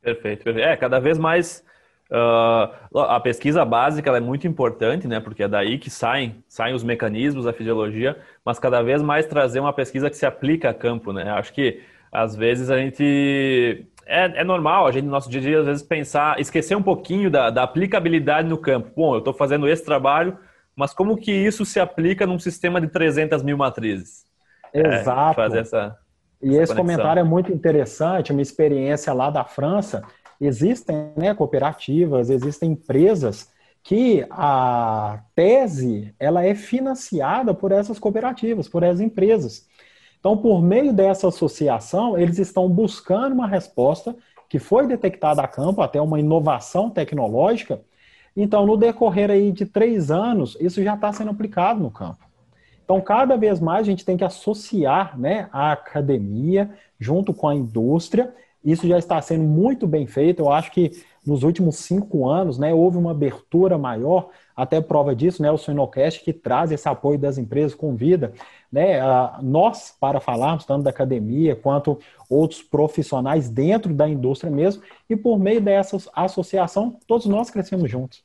Perfeito. É, cada vez mais Uh, a pesquisa básica é muito importante, né? Porque é daí que saem, saem os mecanismos, a fisiologia, mas cada vez mais trazer uma pesquisa que se aplica a campo, né? Acho que às vezes a gente é, é, normal a gente no nosso dia a dia às vezes pensar, esquecer um pouquinho da, da aplicabilidade no campo. Bom, eu estou fazendo esse trabalho, mas como que isso se aplica num sistema de 300 mil matrizes? Exato. É, fazer essa, e essa esse conexão. comentário é muito interessante, uma experiência lá da França existem né, cooperativas, existem empresas que a tese ela é financiada por essas cooperativas, por essas empresas. Então, por meio dessa associação, eles estão buscando uma resposta que foi detectada a campo, até uma inovação tecnológica. Então, no decorrer aí de três anos, isso já está sendo aplicado no campo. Então, cada vez mais a gente tem que associar né, a academia junto com a indústria isso já está sendo muito bem feito. Eu acho que nos últimos cinco anos né, houve uma abertura maior, até prova disso, né, o Sinocast, que traz esse apoio das empresas, convida né, a, nós para falarmos, tanto da academia quanto outros profissionais dentro da indústria mesmo, e por meio dessa associação, todos nós crescemos juntos.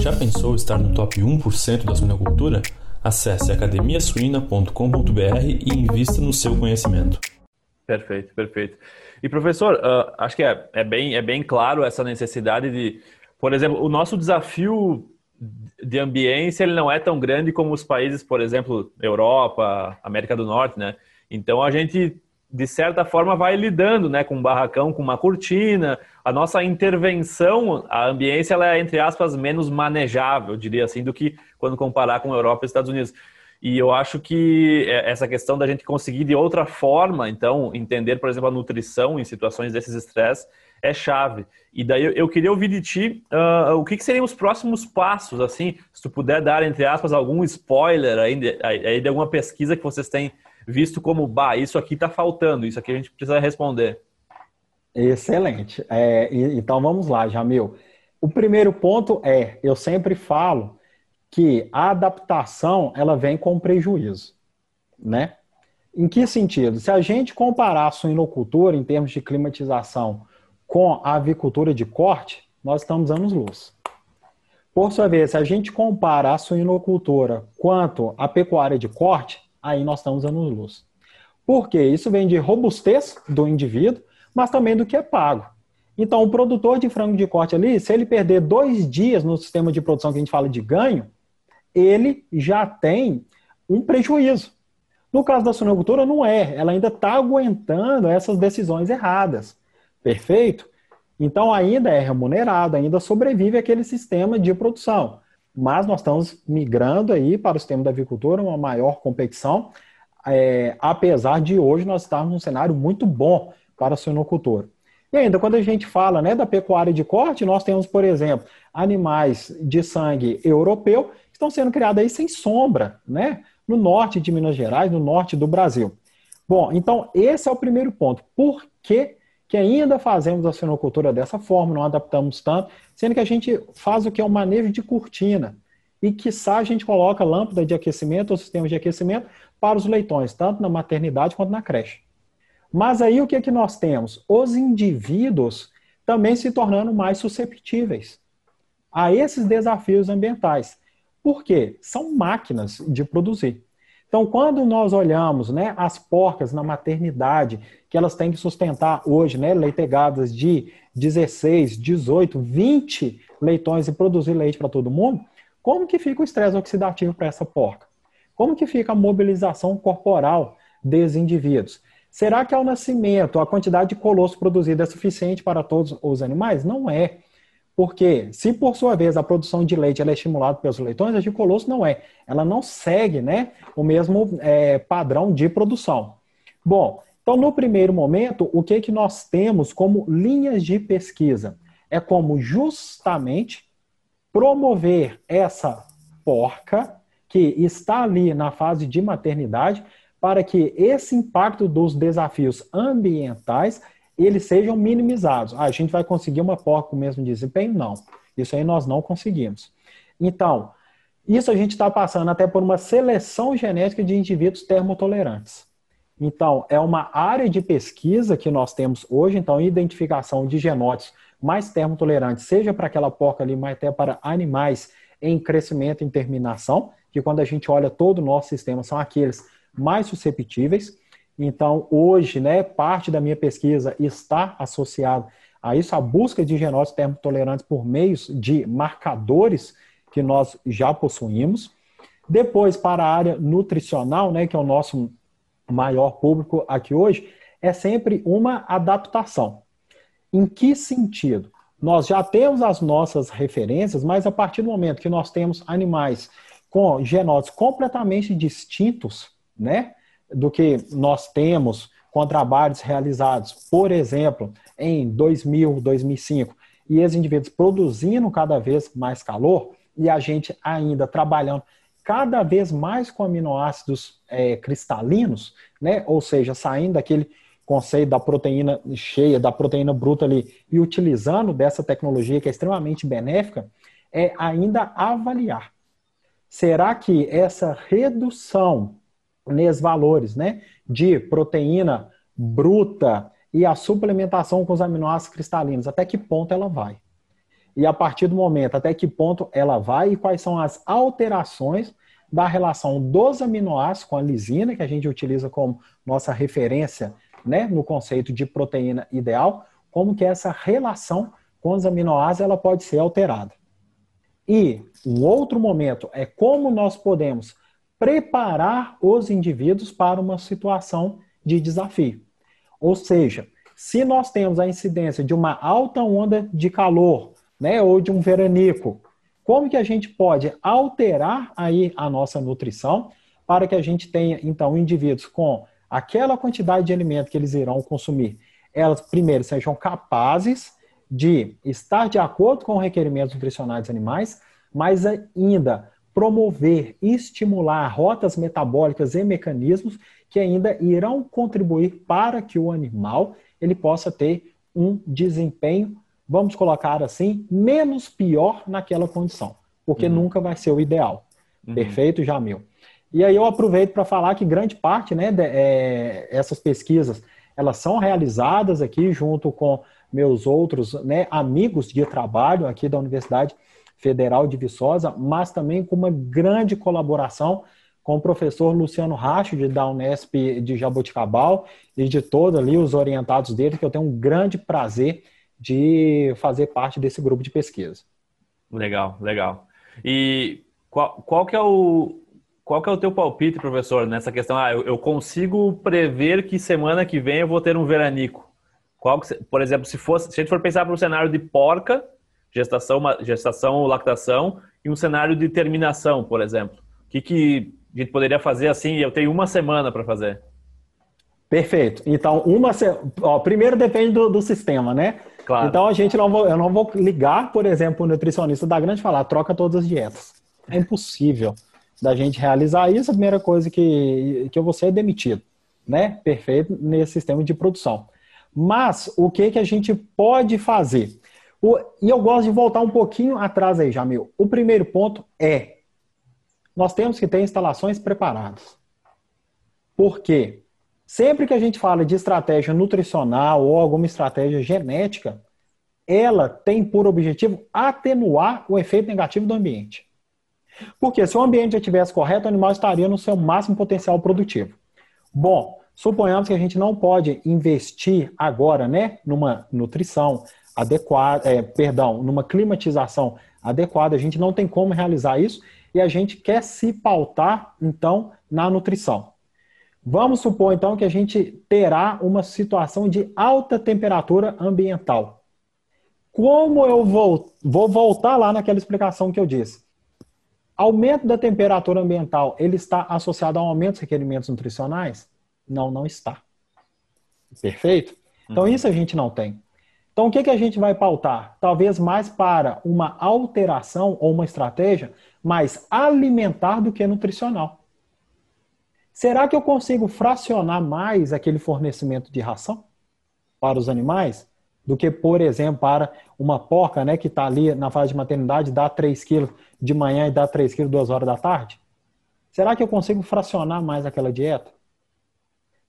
Já pensou estar no top 1% da suinocultura? Acesse academiasuina.com.br e invista no seu conhecimento. Perfeito, perfeito. E professor, uh, acho que é, é, bem, é bem claro essa necessidade de, por exemplo, o nosso desafio de ambiência ele não é tão grande como os países, por exemplo, Europa, América do Norte, né? Então a gente de certa forma vai lidando, né, com um barracão, com uma cortina. A nossa intervenção, a ambiência ela é entre aspas menos manejável, diria assim, do que quando comparar com a Europa e Estados Unidos. E eu acho que é, essa questão da gente conseguir de outra forma, então, entender, por exemplo, a nutrição em situações desses estresses é chave. E daí eu queria ouvir de ti uh, o que, que, seriam os próximos passos, assim, se tu puder dar, entre aspas, algum spoiler aí de, aí de alguma pesquisa que vocês têm visto como, bah, isso aqui está faltando, isso aqui a gente precisa responder. Excelente. É, então vamos lá, Jamil. O primeiro ponto é, eu sempre falo, que a adaptação ela vem com prejuízo, né? Em que sentido? Se a gente comparar a suinocultura em termos de climatização com a avicultura de corte, nós estamos anos-luz. Por sua vez, se a gente compara a suinocultura quanto a pecuária de corte, aí nós estamos anos-luz. Por quê? Isso vem de robustez do indivíduo, mas também do que é pago. Então, o produtor de frango de corte ali, se ele perder dois dias no sistema de produção que a gente fala de ganho, ele já tem um prejuízo. No caso da suinocultura, não é. Ela ainda está aguentando essas decisões erradas. Perfeito? Então, ainda é remunerado, ainda sobrevive aquele sistema de produção. Mas nós estamos migrando aí para o sistema da avicultura, uma maior competição, é, apesar de hoje nós estarmos num cenário muito bom para a suinocultura. E ainda, quando a gente fala né, da pecuária de corte, nós temos, por exemplo, animais de sangue europeu estão sendo criados aí sem sombra, né? No norte de Minas Gerais, no norte do Brasil. Bom, então esse é o primeiro ponto. Por que, que ainda fazemos a sinocultura dessa forma, não adaptamos tanto, sendo que a gente faz o que é um manejo de cortina e que a gente coloca lâmpada de aquecimento ou sistema de aquecimento para os leitões, tanto na maternidade quanto na creche. Mas aí o que, é que nós temos? Os indivíduos também se tornando mais susceptíveis a esses desafios ambientais. Por quê? São máquinas de produzir. Então, quando nós olhamos né, as porcas na maternidade, que elas têm que sustentar hoje né, leitegadas de 16, 18, 20 leitões e produzir leite para todo mundo, como que fica o estresse oxidativo para essa porca? Como que fica a mobilização corporal desses indivíduos? Será que ao nascimento a quantidade de colosso produzido é suficiente para todos os animais? Não é. Porque, se por sua vez a produção de leite é estimulada pelos leitões, a de colosso não é. Ela não segue né, o mesmo é, padrão de produção. Bom, então no primeiro momento, o que, que nós temos como linhas de pesquisa? É como justamente promover essa porca que está ali na fase de maternidade para que esse impacto dos desafios ambientais eles sejam minimizados. Ah, a gente vai conseguir uma porca com o mesmo desempenho? Não. Isso aí nós não conseguimos. Então, isso a gente está passando até por uma seleção genética de indivíduos termotolerantes. Então, é uma área de pesquisa que nós temos hoje, então, identificação de genótipos mais termotolerantes, seja para aquela porca ali, mas até para animais em crescimento e terminação, que quando a gente olha todo o nosso sistema, são aqueles mais susceptíveis. Então, hoje, né, parte da minha pesquisa está associada a isso, a busca de genótipos termotolerantes por meios de marcadores que nós já possuímos. Depois, para a área nutricional, né, que é o nosso maior público aqui hoje, é sempre uma adaptação. Em que sentido? Nós já temos as nossas referências, mas a partir do momento que nós temos animais com genótipos completamente distintos, né, do que nós temos com trabalhos realizados, por exemplo, em 2000, 2005, e esses indivíduos produzindo cada vez mais calor, e a gente ainda trabalhando cada vez mais com aminoácidos é, cristalinos, né? ou seja, saindo daquele conceito da proteína cheia, da proteína bruta ali, e utilizando dessa tecnologia que é extremamente benéfica, é ainda avaliar. Será que essa redução nesses valores, né, de proteína bruta e a suplementação com os aminoácidos cristalinos, até que ponto ela vai? E a partir do momento, até que ponto ela vai e quais são as alterações da relação dos aminoácidos com a lisina, que a gente utiliza como nossa referência né, no conceito de proteína ideal, como que essa relação com os aminoácidos ela pode ser alterada. E um outro momento é como nós podemos preparar os indivíduos para uma situação de desafio. Ou seja, se nós temos a incidência de uma alta onda de calor, né, ou de um veranico, como que a gente pode alterar aí a nossa nutrição para que a gente tenha então indivíduos com aquela quantidade de alimento que eles irão consumir, elas primeiro sejam capazes de estar de acordo com os requerimentos nutricionais dos animais, mas ainda promover estimular rotas metabólicas e mecanismos que ainda irão contribuir para que o animal ele possa ter um desempenho, vamos colocar assim, menos pior naquela condição. porque uhum. nunca vai ser o ideal. Uhum. Perfeito, Jamil? E aí eu aproveito para falar que grande parte, né, de, é, essas pesquisas, elas são realizadas aqui junto com meus outros né, amigos de trabalho aqui da Universidade Federal de Viçosa, mas também com uma grande colaboração com o professor Luciano Racho, da Unesp de Jaboticabal, e de todos ali os orientados dele, que eu tenho um grande prazer de fazer parte desse grupo de pesquisa. Legal, legal. E qual, qual que é o qual que é o teu palpite, professor, nessa questão? Ah, eu, eu consigo prever que semana que vem eu vou ter um veranico. Qual que, por exemplo, se fosse, se a gente for pensar para um cenário de porca, gestação, gestação ou lactação, e um cenário de terminação, por exemplo, o que, que a gente poderia fazer assim? Eu tenho uma semana para fazer. Perfeito. Então, uma se... Ó, primeiro depende do, do sistema, né? Claro. Então a gente não vou, eu não vou ligar, por exemplo, o nutricionista da grande falar, troca todas as dietas. É impossível da gente realizar isso. A primeira coisa que, que eu vou ser é demitido, né? Perfeito nesse sistema de produção. Mas o que que a gente pode fazer? O, e eu gosto de voltar um pouquinho atrás aí, Jamil. O primeiro ponto é nós temos que ter instalações preparadas. Por quê? Sempre que a gente fala de estratégia nutricional ou alguma estratégia genética, ela tem por objetivo atenuar o efeito negativo do ambiente. Porque se o ambiente estivesse correto, o animal estaria no seu máximo potencial produtivo. Bom, suponhamos que a gente não pode investir agora, né, numa nutrição adequada, é, perdão, numa climatização adequada, a gente não tem como realizar isso e a gente quer se pautar, então, na nutrição. Vamos supor, então, que a gente terá uma situação de alta temperatura ambiental. Como eu vou, vou voltar lá naquela explicação que eu disse. Aumento da temperatura ambiental, ele está associado a um aumento dos requerimentos nutricionais? Não, não está. Perfeito? Então, uhum. isso a gente não tem. Então, o que, que a gente vai pautar? Talvez mais para uma alteração ou uma estratégia mais alimentar do que nutricional. Será que eu consigo fracionar mais aquele fornecimento de ração para os animais do que, por exemplo, para uma porca né, que está ali na fase de maternidade, dá 3 quilos de manhã e dá 3 quilos duas horas da tarde? Será que eu consigo fracionar mais aquela dieta?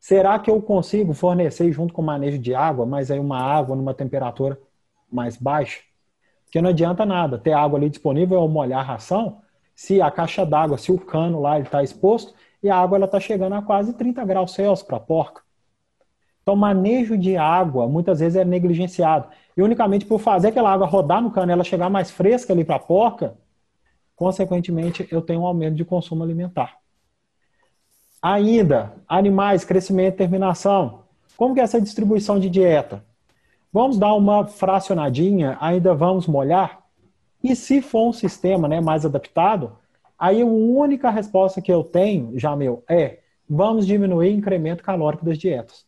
Será que eu consigo fornecer junto com o manejo de água, mas aí uma água numa temperatura mais baixa? Porque não adianta nada ter água ali disponível ou molhar a ração se a caixa d'água, se o cano lá está exposto e a água está chegando a quase 30 graus Celsius para a porca. Então, manejo de água muitas vezes é negligenciado. E unicamente por fazer aquela água rodar no cano ela chegar mais fresca ali para a porca, consequentemente eu tenho um aumento de consumo alimentar. Ainda, animais, crescimento e terminação. Como que é essa distribuição de dieta? Vamos dar uma fracionadinha, ainda vamos molhar? E se for um sistema né, mais adaptado, Aí a única resposta que eu tenho, já meu, é vamos diminuir o incremento calórico das dietas.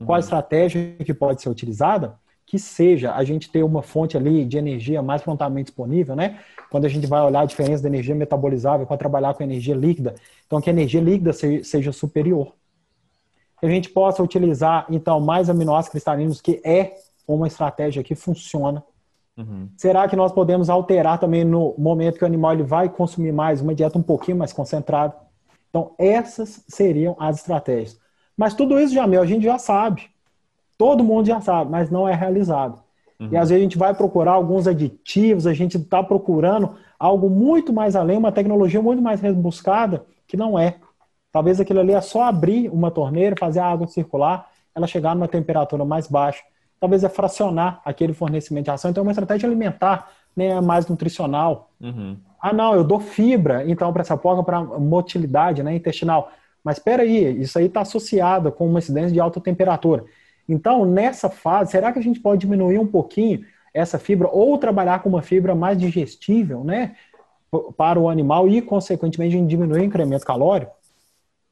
Uhum. Qual a estratégia que pode ser utilizada? Que seja a gente ter uma fonte ali de energia mais prontamente disponível, né? Quando a gente vai olhar a diferença da energia metabolizável para trabalhar com energia líquida, então que a energia líquida seja superior. Que a gente possa utilizar, então, mais aminoácidos cristalinos, que é uma estratégia que funciona Uhum. Será que nós podemos alterar também no momento que o animal ele vai consumir mais, uma dieta um pouquinho mais concentrada? Então, essas seriam as estratégias. Mas tudo isso, Jamel, a gente já sabe. Todo mundo já sabe, mas não é realizado. Uhum. E às vezes a gente vai procurar alguns aditivos, a gente está procurando algo muito mais além, uma tecnologia muito mais rebuscada, que não é. Talvez aquilo ali é só abrir uma torneira, fazer a água circular, ela chegar numa temperatura mais baixa talvez é fracionar aquele fornecimento de ração. Então, é uma estratégia alimentar né, mais nutricional. Uhum. Ah, não, eu dou fibra, então, para essa porca, para motilidade né, intestinal. Mas espera aí, isso aí está associado com uma incidência de alta temperatura. Então, nessa fase, será que a gente pode diminuir um pouquinho essa fibra ou trabalhar com uma fibra mais digestível, né, para o animal e, consequentemente, diminuir o incremento calórico?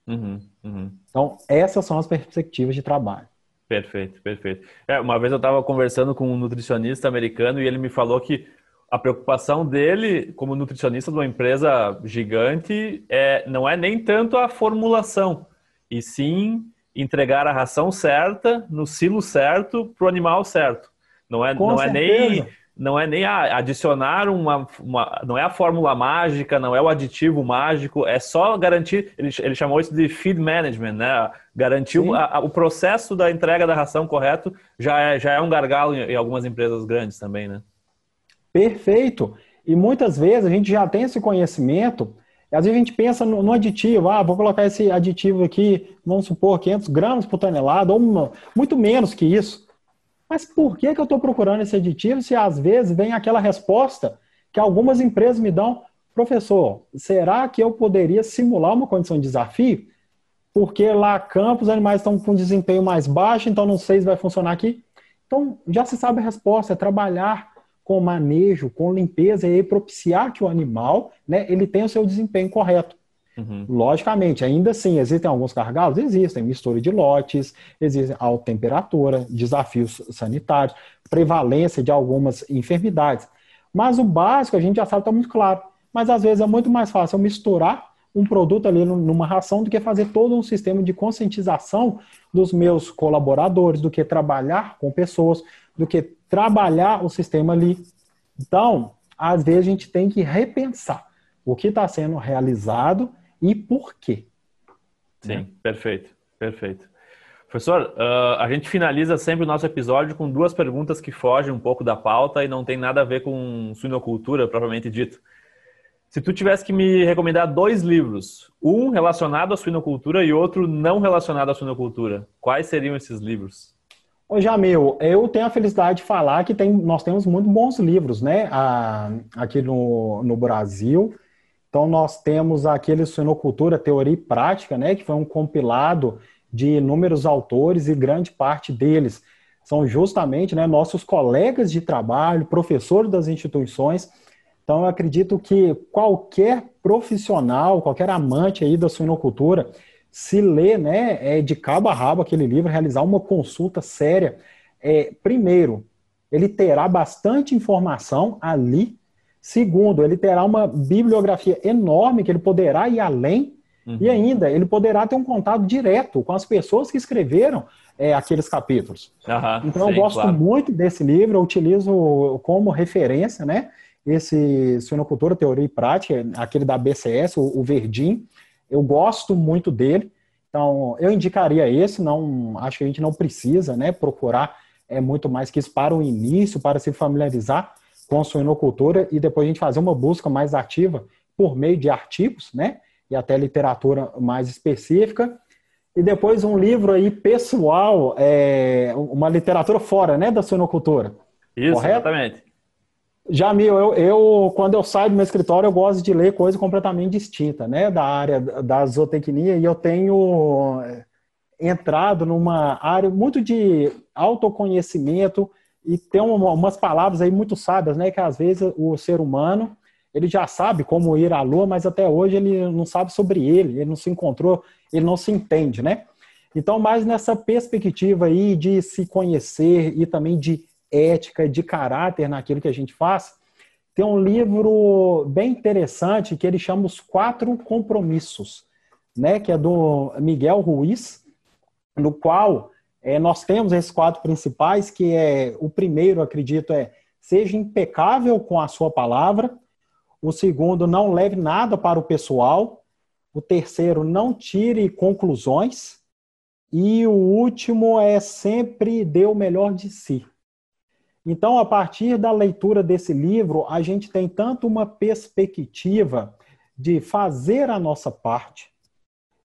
Uhum, uhum. Então, essas são as perspectivas de trabalho. Perfeito, perfeito. É, uma vez eu estava conversando com um nutricionista americano e ele me falou que a preocupação dele, como nutricionista de uma empresa gigante, é, não é nem tanto a formulação, e sim entregar a ração certa, no silo certo, para o animal certo. Não é, não é nem não é nem adicionar uma, uma, não é a fórmula mágica, não é o aditivo mágico, é só garantir, ele, ele chamou isso de feed management, né? Garantir o, a, o, processo da entrega da ração correto já é, já é um gargalo em, em algumas empresas grandes também, né? Perfeito. E muitas vezes a gente já tem esse conhecimento, às vezes a gente pensa no, no, aditivo, ah, vou colocar esse aditivo aqui, vamos supor, 500 gramas por tonelada, ou uma, muito menos que isso. Mas por que, que eu estou procurando esse aditivo se às vezes vem aquela resposta que algumas empresas me dão? Professor, será que eu poderia simular uma condição de desafio? Porque lá campo os animais estão com desempenho mais baixo, então não sei se vai funcionar aqui. Então já se sabe a resposta, é trabalhar com manejo, com limpeza e propiciar que o animal né, ele tenha o seu desempenho correto. Uhum. Logicamente, ainda assim, existem alguns gargalos? Existem, mistura de lotes, existe alta temperatura, desafios sanitários, prevalência de algumas enfermidades. Mas o básico a gente já sabe, está muito claro. Mas às vezes é muito mais fácil misturar um produto ali numa ração do que fazer todo um sistema de conscientização dos meus colaboradores, do que trabalhar com pessoas, do que trabalhar o sistema ali. Então, às vezes a gente tem que repensar o que está sendo realizado e por quê. Sim, né? perfeito, perfeito. Professor, uh, a gente finaliza sempre o nosso episódio com duas perguntas que fogem um pouco da pauta e não tem nada a ver com suinocultura propriamente dito. Se tu tivesse que me recomendar dois livros, um relacionado à suinocultura e outro não relacionado à suinocultura, quais seriam esses livros? Ô Jamil, eu tenho a felicidade de falar que tem, nós temos muito bons livros, né, aqui no, no Brasil. Então, nós temos aquele Suinocultura Teoria e Prática, né, que foi um compilado de inúmeros autores e grande parte deles são justamente né, nossos colegas de trabalho, professores das instituições. Então, eu acredito que qualquer profissional, qualquer amante aí da suinocultura, se ler né, é, de cabo a rabo aquele livro, realizar uma consulta séria, é, primeiro, ele terá bastante informação ali Segundo, ele terá uma bibliografia enorme que ele poderá ir além uhum. e ainda ele poderá ter um contato direto com as pessoas que escreveram é, aqueles capítulos. Uhum, então sim, eu gosto claro. muito desse livro, eu utilizo como referência, né? Esse Suinocultura, Teoria e Prática, aquele da BCS, o, o Verdim, eu gosto muito dele. Então, eu indicaria esse, não acho que a gente não precisa né, procurar é muito mais que isso para o início, para se familiarizar com a suinocultura e depois a gente fazer uma busca mais ativa por meio de artigos, né? E até literatura mais específica. E depois um livro aí pessoal, é, uma literatura fora, né, da suinocultura. Isso, correto? exatamente. Jamil, eu, eu, quando eu saio do meu escritório, eu gosto de ler coisa completamente distinta, né, da área da zootecnia, e eu tenho é, entrado numa área muito de autoconhecimento, e tem uma, umas palavras aí muito sábias, né? Que às vezes o ser humano ele já sabe como ir à lua, mas até hoje ele não sabe sobre ele, ele não se encontrou, ele não se entende, né? Então, mais nessa perspectiva aí de se conhecer e também de ética, de caráter naquilo que a gente faz, tem um livro bem interessante que ele chama Os Quatro Compromissos, né? Que é do Miguel Ruiz, no qual é, nós temos esses quatro principais, que é o primeiro, acredito, é seja impecável com a sua palavra. O segundo, não leve nada para o pessoal. O terceiro, não tire conclusões. E o último é sempre dê o melhor de si. Então, a partir da leitura desse livro, a gente tem tanto uma perspectiva de fazer a nossa parte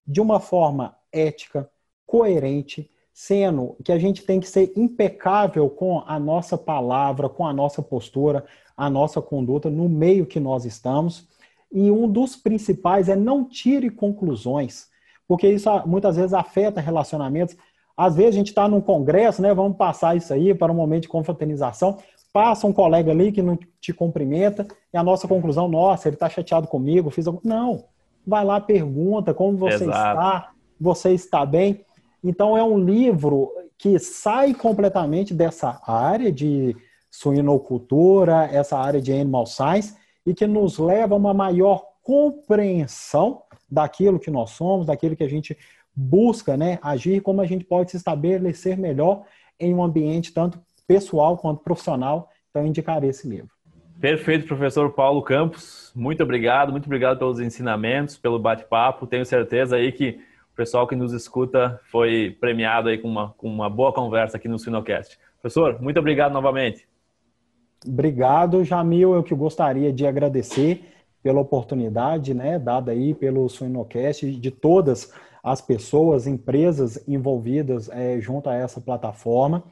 de uma forma ética, coerente, sendo que a gente tem que ser impecável com a nossa palavra, com a nossa postura, a nossa conduta no meio que nós estamos. E um dos principais é não tire conclusões, porque isso muitas vezes afeta relacionamentos. Às vezes a gente está num congresso, né? Vamos passar isso aí para um momento de confraternização. Passa um colega ali que não te cumprimenta e a nossa conclusão, nossa, ele está chateado comigo, fiz algum... Não. Vai lá, pergunta como você Exato. está, você está bem. Então, é um livro que sai completamente dessa área de suinocultura, essa área de animal science, e que nos leva a uma maior compreensão daquilo que nós somos, daquilo que a gente busca né, agir, como a gente pode se estabelecer melhor em um ambiente tanto pessoal quanto profissional Então, eu indicaria esse livro. Perfeito, professor Paulo Campos. Muito obrigado, muito obrigado pelos ensinamentos, pelo bate-papo. Tenho certeza aí que o pessoal que nos escuta foi premiado aí com uma, com uma boa conversa aqui no Sinocast. Professor, muito obrigado novamente. Obrigado, Jamil. Eu que gostaria de agradecer pela oportunidade, né, dada aí pelo Suinocast, de todas as pessoas, empresas envolvidas é, junto a essa plataforma.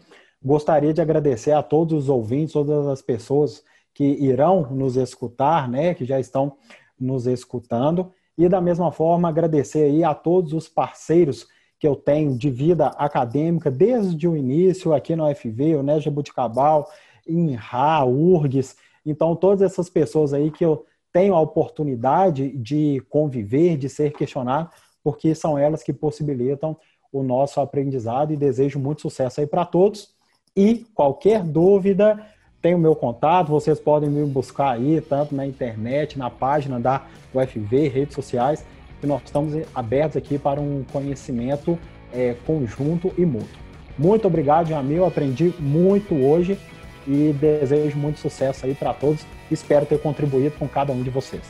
Gostaria de agradecer a todos os ouvintes, todas as pessoas que irão nos escutar, né, que já estão nos escutando, e da mesma forma agradecer aí a todos os parceiros que eu tenho de vida acadêmica desde o início aqui no UFV, o Né Jabuticabal, INRA, URGS, então todas essas pessoas aí que eu tenho a oportunidade de conviver, de ser questionado, porque são elas que possibilitam o nosso aprendizado e desejo muito sucesso aí para todos. E qualquer dúvida, tem o meu contato, vocês podem me buscar aí, tanto na internet, na página da UFV, redes sociais, e nós estamos abertos aqui para um conhecimento é, conjunto e mútuo. Muito obrigado, Jamil, aprendi muito hoje e desejo muito sucesso aí para todos. Espero ter contribuído com cada um de vocês.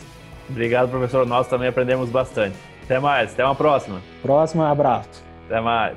Obrigado, professor. Nós também aprendemos bastante. Até mais, até uma próxima. Próxima, abraço. Até mais.